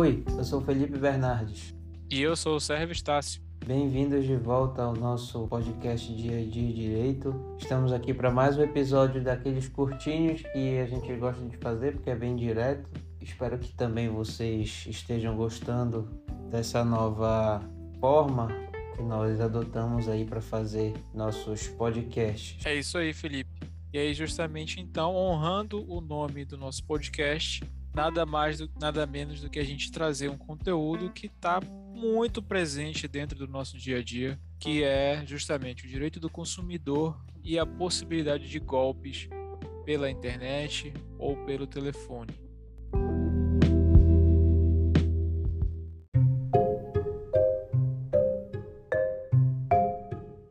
Oi, eu sou Felipe Bernardes. E eu sou o Sérgio Estácio. Bem-vindos de volta ao nosso podcast Dia a Dia Direito. Estamos aqui para mais um episódio daqueles curtinhos que a gente gosta de fazer porque é bem direto. Espero que também vocês estejam gostando dessa nova forma que nós adotamos aí para fazer nossos podcasts. É isso aí, Felipe. E aí, justamente então, honrando o nome do nosso podcast, nada mais, do, nada menos do que a gente trazer um conteúdo que está muito presente dentro do nosso dia a dia, que é justamente o direito do consumidor e a possibilidade de golpes pela internet ou pelo telefone.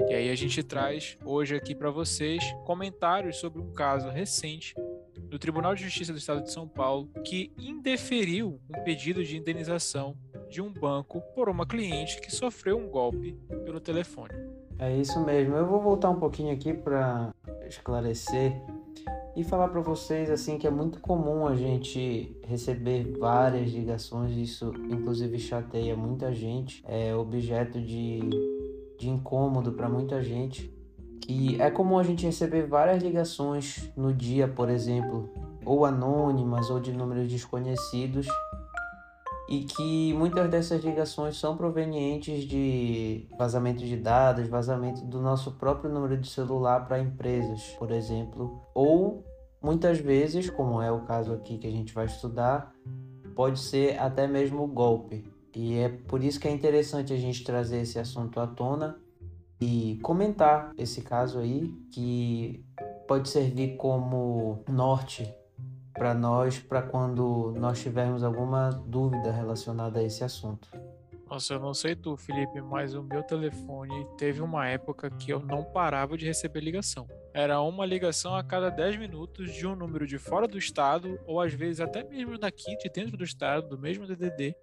E aí a gente traz hoje aqui para vocês comentários sobre um caso recente do Tribunal de Justiça do Estado de São Paulo que indeferiu um pedido de indenização de um banco por uma cliente que sofreu um golpe pelo telefone. É isso mesmo. Eu vou voltar um pouquinho aqui para esclarecer e falar para vocês assim que é muito comum a gente receber várias ligações, isso inclusive chateia muita gente, é objeto de, de incômodo para muita gente. Que é comum a gente receber várias ligações no dia, por exemplo, ou anônimas ou de números desconhecidos e que muitas dessas ligações são provenientes de vazamento de dados, vazamento do nosso próprio número de celular para empresas, por exemplo, ou muitas vezes, como é o caso aqui que a gente vai estudar, pode ser até mesmo golpe. E é por isso que é interessante a gente trazer esse assunto à tona e comentar esse caso aí que pode servir como norte para nós, para quando nós tivermos alguma dúvida relacionada a esse assunto. Nossa, eu não sei tu, Felipe, mas o meu telefone teve uma época que eu não parava de receber ligação. Era uma ligação a cada 10 minutos de um número de fora do estado, ou às vezes até mesmo daqui, de dentro do estado, do mesmo DDD,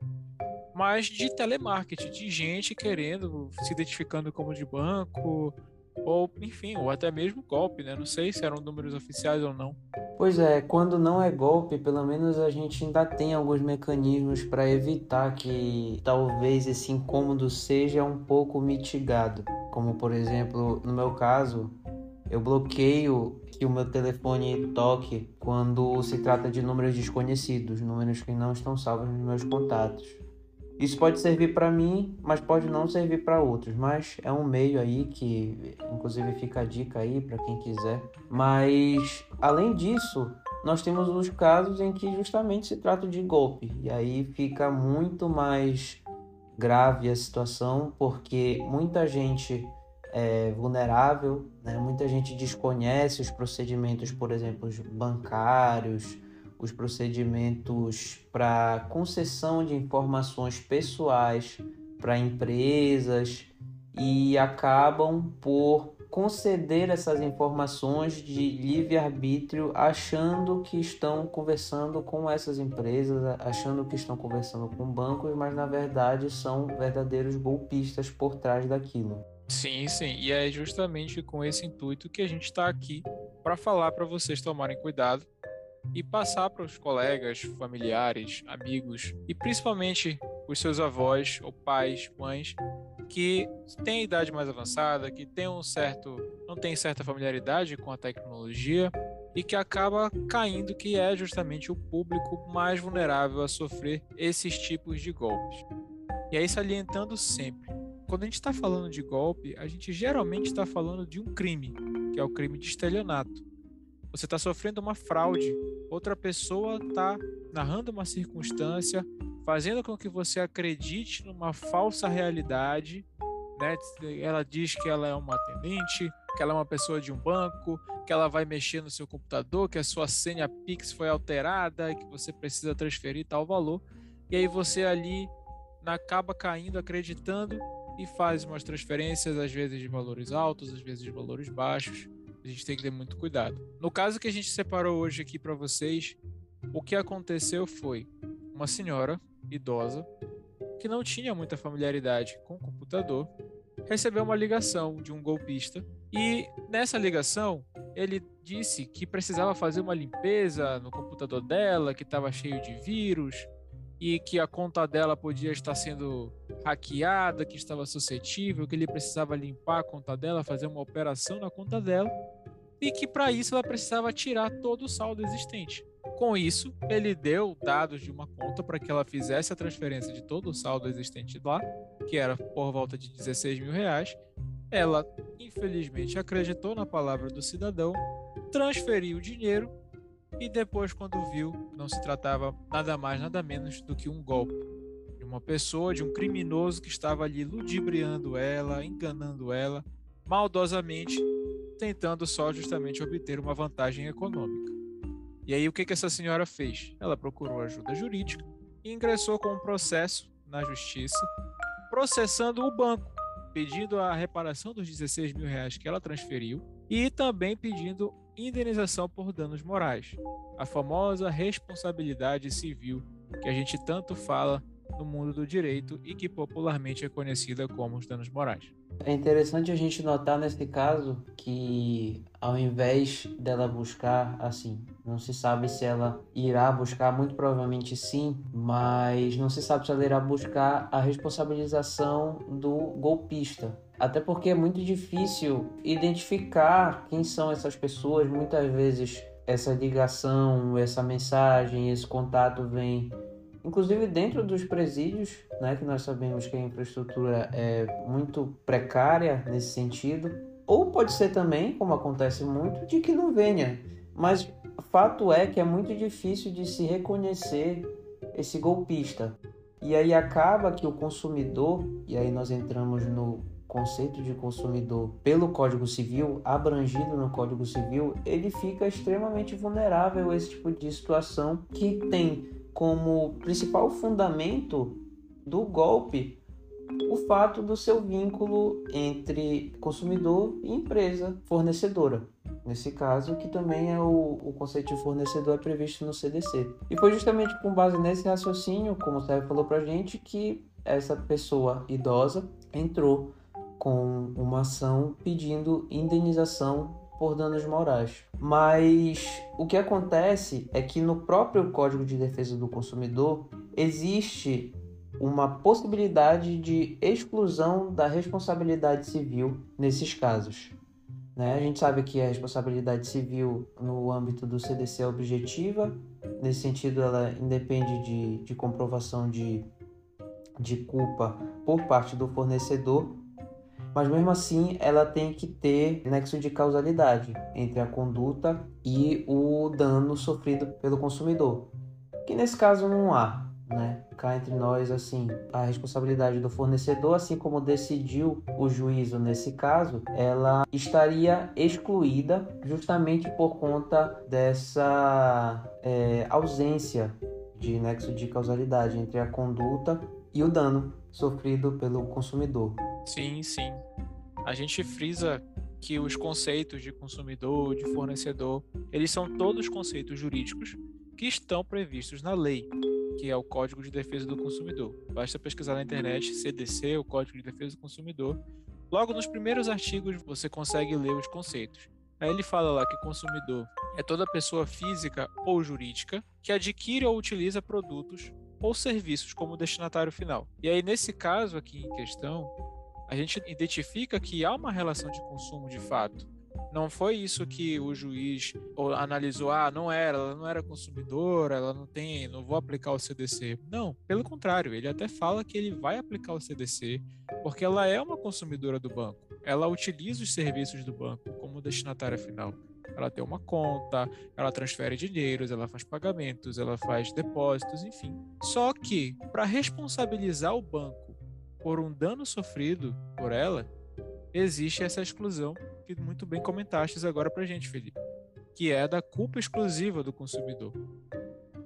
mas de telemarketing, de gente querendo, se identificando como de banco, ou enfim, ou até mesmo golpe, né? Não sei se eram números oficiais ou não. Pois é, quando não é golpe, pelo menos a gente ainda tem alguns mecanismos para evitar que talvez esse incômodo seja um pouco mitigado. Como por exemplo, no meu caso, eu bloqueio que o meu telefone toque quando se trata de números desconhecidos, números que não estão salvos nos meus contatos. Isso pode servir para mim, mas pode não servir para outros. Mas é um meio aí que, inclusive, fica a dica aí para quem quiser. Mas além disso, nós temos os casos em que justamente se trata de golpe e aí fica muito mais grave a situação porque muita gente é vulnerável, né? muita gente desconhece os procedimentos, por exemplo, bancários os procedimentos para concessão de informações pessoais para empresas e acabam por conceder essas informações de livre arbítrio, achando que estão conversando com essas empresas, achando que estão conversando com bancos, mas na verdade são verdadeiros golpistas por trás daquilo. Sim, sim, e é justamente com esse intuito que a gente está aqui para falar para vocês tomarem cuidado e passar para os colegas, familiares, amigos e principalmente os seus avós ou pais, mães que têm idade mais avançada, que têm um certo, não tem certa familiaridade com a tecnologia e que acaba caindo que é justamente o público mais vulnerável a sofrer esses tipos de golpes. E aí salientando sempre, quando a gente está falando de golpe, a gente geralmente está falando de um crime, que é o crime de estelionato você está sofrendo uma fraude. Outra pessoa está narrando uma circunstância, fazendo com que você acredite numa falsa realidade. Né? Ela diz que ela é uma atendente, que ela é uma pessoa de um banco, que ela vai mexer no seu computador, que a sua senha Pix foi alterada, que você precisa transferir tal valor. E aí você ali acaba caindo, acreditando e faz umas transferências, às vezes de valores altos, às vezes de valores baixos. A gente tem que ter muito cuidado. No caso que a gente separou hoje aqui para vocês, o que aconteceu foi uma senhora idosa que não tinha muita familiaridade com o computador recebeu uma ligação de um golpista e nessa ligação ele disse que precisava fazer uma limpeza no computador dela, que estava cheio de vírus e que a conta dela podia estar sendo hackeada, que estava suscetível, que ele precisava limpar a conta dela, fazer uma operação na conta dela e que para isso ela precisava tirar todo o saldo existente. Com isso, ele deu dados de uma conta para que ela fizesse a transferência de todo o saldo existente lá, que era por volta de 16 mil reais. Ela, infelizmente, acreditou na palavra do cidadão, transferiu o dinheiro e depois, quando viu, não se tratava nada mais, nada menos do que um golpe uma pessoa, de um criminoso que estava ali ludibriando ela, enganando ela, maldosamente, tentando só justamente obter uma vantagem econômica. E aí o que, que essa senhora fez? Ela procurou ajuda jurídica e ingressou com um processo na justiça, processando o banco, pedindo a reparação dos 16 mil reais que ela transferiu e também pedindo indenização por danos morais, a famosa responsabilidade civil que a gente tanto fala no mundo do direito e que popularmente é conhecida como os danos morais. É interessante a gente notar nesse caso que ao invés dela buscar assim, não se sabe se ela irá buscar, muito provavelmente sim, mas não se sabe se ela irá buscar a responsabilização do golpista. Até porque é muito difícil identificar quem são essas pessoas, muitas vezes essa ligação, essa mensagem, esse contato vem inclusive dentro dos presídios, né, que nós sabemos que a infraestrutura é muito precária nesse sentido, ou pode ser também, como acontece muito, de que não venha. Mas fato é que é muito difícil de se reconhecer esse golpista. E aí acaba que o consumidor, e aí nós entramos no conceito de consumidor pelo Código Civil, abrangido no Código Civil, ele fica extremamente vulnerável a esse tipo de situação que tem como principal fundamento do golpe o fato do seu vínculo entre consumidor e empresa fornecedora. Nesse caso, que também é o, o conceito de fornecedor é previsto no CDC. E foi justamente com base nesse raciocínio, como o Sérgio falou pra gente, que essa pessoa idosa entrou com uma ação pedindo indenização por danos morais. Mas o que acontece é que no próprio Código de Defesa do Consumidor existe uma possibilidade de exclusão da responsabilidade civil nesses casos. Né? A gente sabe que a responsabilidade civil no âmbito do CDC é objetiva, nesse sentido, ela independe de, de comprovação de, de culpa por parte do fornecedor, mas mesmo assim ela tem que ter nexo de causalidade entre a conduta e o dano sofrido pelo consumidor, que nesse caso não há, né? Cá entre nós, assim, a responsabilidade do fornecedor, assim como decidiu o juízo nesse caso, ela estaria excluída justamente por conta dessa é, ausência de nexo de causalidade entre a conduta e o dano sofrido pelo consumidor. Sim, sim. A gente frisa que os conceitos de consumidor, de fornecedor, eles são todos conceitos jurídicos que estão previstos na lei, que é o Código de Defesa do Consumidor. Basta pesquisar na internet CDC, o Código de Defesa do Consumidor. Logo nos primeiros artigos você consegue ler os conceitos. Aí ele fala lá que consumidor é toda pessoa física ou jurídica que adquire ou utiliza produtos ou serviços como destinatário final. E aí, nesse caso aqui em questão, a gente identifica que há uma relação de consumo de fato. Não foi isso que o juiz analisou, ah, não era, ela não era consumidora, ela não tem, não vou aplicar o CDC. Não, pelo contrário, ele até fala que ele vai aplicar o CDC porque ela é uma consumidora do banco. Ela utiliza os serviços do banco como destinatária final ela tem uma conta, ela transfere dinheiros, ela faz pagamentos, ela faz depósitos, enfim. Só que, para responsabilizar o banco por um dano sofrido por ela, existe essa exclusão que muito bem comentaste agora para gente, Felipe, que é da culpa exclusiva do consumidor,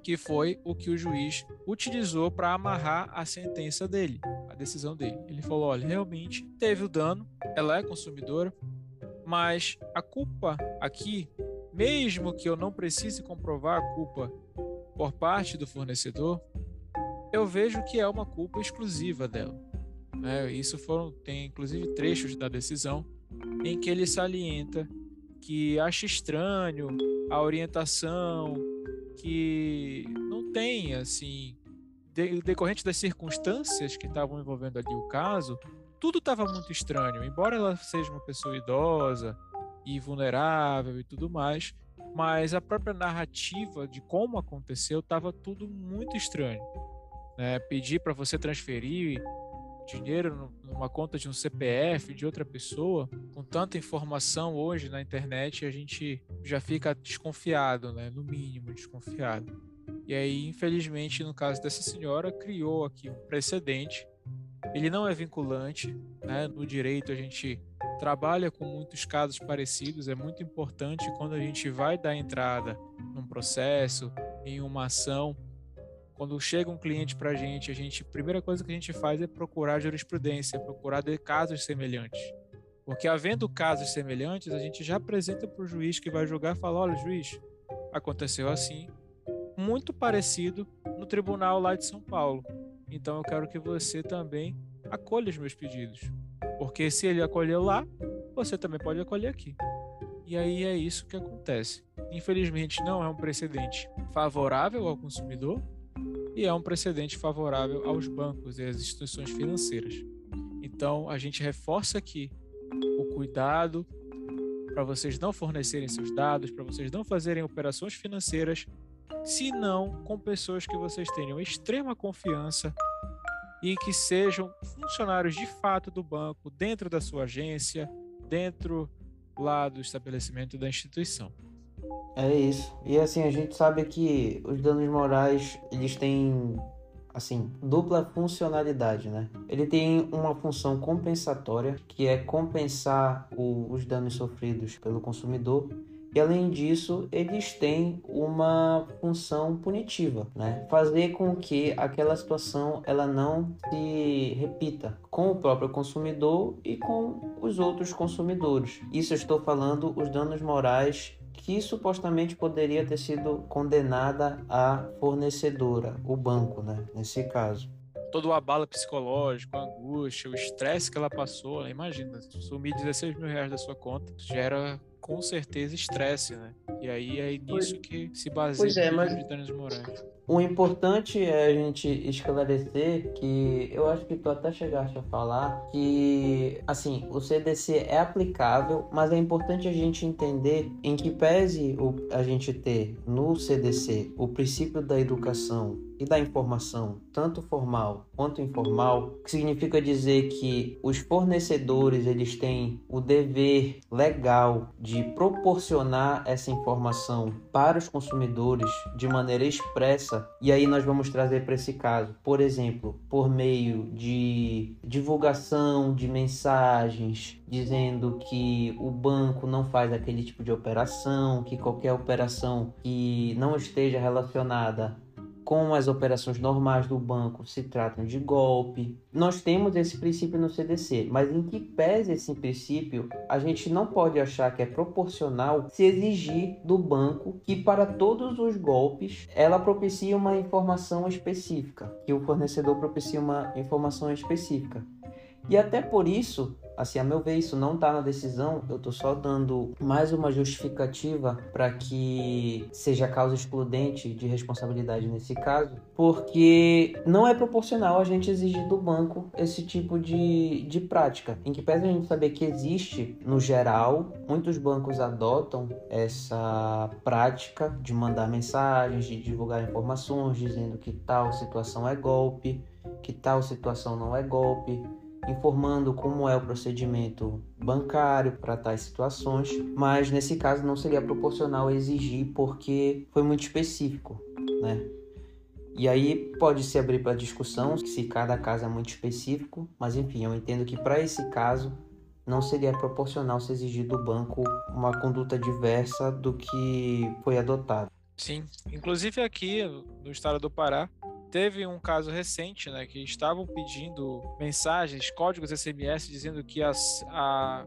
que foi o que o juiz utilizou para amarrar a sentença dele, a decisão dele. Ele falou: olha, realmente teve o dano, ela é consumidora, mas a culpa aqui, mesmo que eu não precise comprovar a culpa por parte do fornecedor, eu vejo que é uma culpa exclusiva dela. Né? Isso foram tem inclusive trechos da decisão em que ele salienta que acha estranho a orientação, que não tem assim decorrente das circunstâncias que estavam envolvendo ali o caso, tudo estava muito estranho. Embora ela seja uma pessoa idosa e vulnerável e tudo mais, mas a própria narrativa de como aconteceu estava tudo muito estranho. Né? Pedir para você transferir dinheiro numa conta de um CPF de outra pessoa, com tanta informação hoje na internet, a gente já fica desconfiado, né? no mínimo desconfiado. E aí, infelizmente, no caso dessa senhora, criou aqui um precedente. Ele não é vinculante, né? No direito a gente trabalha com muitos casos parecidos. É muito importante quando a gente vai dar entrada num processo, em uma ação, quando chega um cliente para a gente, a gente, primeira coisa que a gente faz é procurar jurisprudência, procurar casos semelhantes. Porque havendo casos semelhantes, a gente já apresenta para o juiz que vai julgar e fala: olha, juiz, aconteceu assim, muito parecido no tribunal lá de São Paulo. Então eu quero que você também acolha os meus pedidos. Porque se ele acolheu lá, você também pode acolher aqui. E aí é isso que acontece. Infelizmente, não é um precedente favorável ao consumidor, e é um precedente favorável aos bancos e às instituições financeiras. Então, a gente reforça aqui o cuidado para vocês não fornecerem seus dados, para vocês não fazerem operações financeiras, se não com pessoas que vocês tenham extrema confiança e que sejam funcionários de fato do banco, dentro da sua agência, dentro lá do estabelecimento da instituição. É isso. E assim, a gente sabe que os danos morais, eles têm assim, dupla funcionalidade, né? Ele tem uma função compensatória, que é compensar o, os danos sofridos pelo consumidor, e além disso, eles têm uma função punitiva, né? Fazer com que aquela situação ela não se repita com o próprio consumidor e com os outros consumidores. Isso eu estou falando os danos morais que supostamente poderia ter sido condenada a fornecedora, o banco, né? Nesse caso. Todo o abalo psicológico, a angústia, o estresse que ela passou, né? imagina, sumir 16 mil reais da sua conta gera com certeza estresse, né? E aí é nisso que se baseia pois é, mas... de morais. O importante é a gente esclarecer que eu acho que tu até chegaste a falar que, assim, o CDC é aplicável, mas é importante a gente entender em que pese o, a gente ter no CDC o princípio da educação e da informação, tanto formal quanto informal, que significa dizer que os fornecedores eles têm o dever legal de proporcionar essa informação para os consumidores de maneira expressa. E aí nós vamos trazer para esse caso, por exemplo, por meio de divulgação de mensagens dizendo que o banco não faz aquele tipo de operação, que qualquer operação que não esteja relacionada com as operações normais do banco se tratam de golpe. Nós temos esse princípio no CDC, mas em que pese esse princípio, a gente não pode achar que é proporcional se exigir do banco que para todos os golpes ela propicie uma informação específica, que o fornecedor propicie uma informação específica. E até por isso, Assim, a meu ver, isso não está na decisão, eu estou só dando mais uma justificativa para que seja causa excludente de responsabilidade nesse caso, porque não é proporcional a gente exigir do banco esse tipo de, de prática, em que pese a gente saber que existe no geral, muitos bancos adotam essa prática de mandar mensagens, de divulgar informações dizendo que tal situação é golpe, que tal situação não é golpe informando como é o procedimento bancário para tais situações, mas nesse caso não seria proporcional exigir porque foi muito específico, né? E aí pode se abrir para discussão se cada caso é muito específico, mas enfim, eu entendo que para esse caso não seria proporcional se exigir do banco uma conduta diversa do que foi adotado. Sim, inclusive aqui no estado do Pará, Teve um caso recente, né, que estavam pedindo mensagens, códigos SMS, dizendo que as, a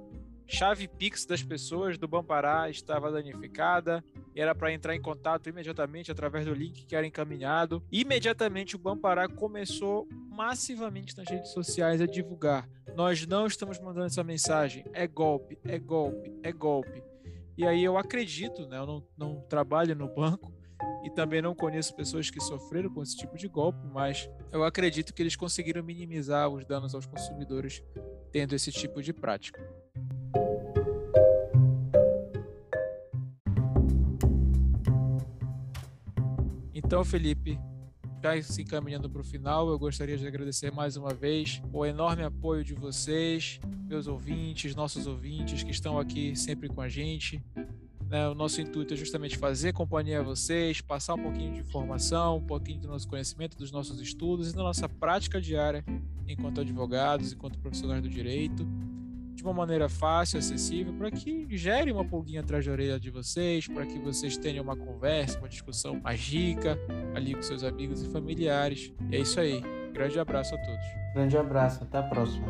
chave Pix das pessoas do Bampará estava danificada e era para entrar em contato imediatamente através do link que era encaminhado. Imediatamente o Bampará começou massivamente nas redes sociais a divulgar: nós não estamos mandando essa mensagem, é golpe, é golpe, é golpe. E aí eu acredito, né, eu não, não trabalho no banco, e também não conheço pessoas que sofreram com esse tipo de golpe, mas eu acredito que eles conseguiram minimizar os danos aos consumidores tendo esse tipo de prática. Então, Felipe, já se encaminhando para o final, eu gostaria de agradecer mais uma vez o enorme apoio de vocês, meus ouvintes, nossos ouvintes que estão aqui sempre com a gente. Né? O nosso intuito é justamente fazer companhia a vocês, passar um pouquinho de informação, um pouquinho do nosso conhecimento, dos nossos estudos e da nossa prática diária enquanto advogados, enquanto profissionais do direito de uma maneira fácil, acessível, para que gere uma pulguinha atrás da orelha de vocês, para que vocês tenham uma conversa, uma discussão mais rica ali com seus amigos e familiares. E é isso aí. Grande abraço a todos. Grande abraço, até a próxima.